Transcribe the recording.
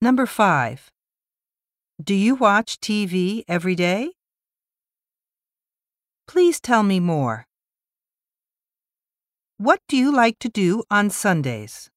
Number 5. Do you watch TV every day? Please tell me more. What do you like to do on Sundays?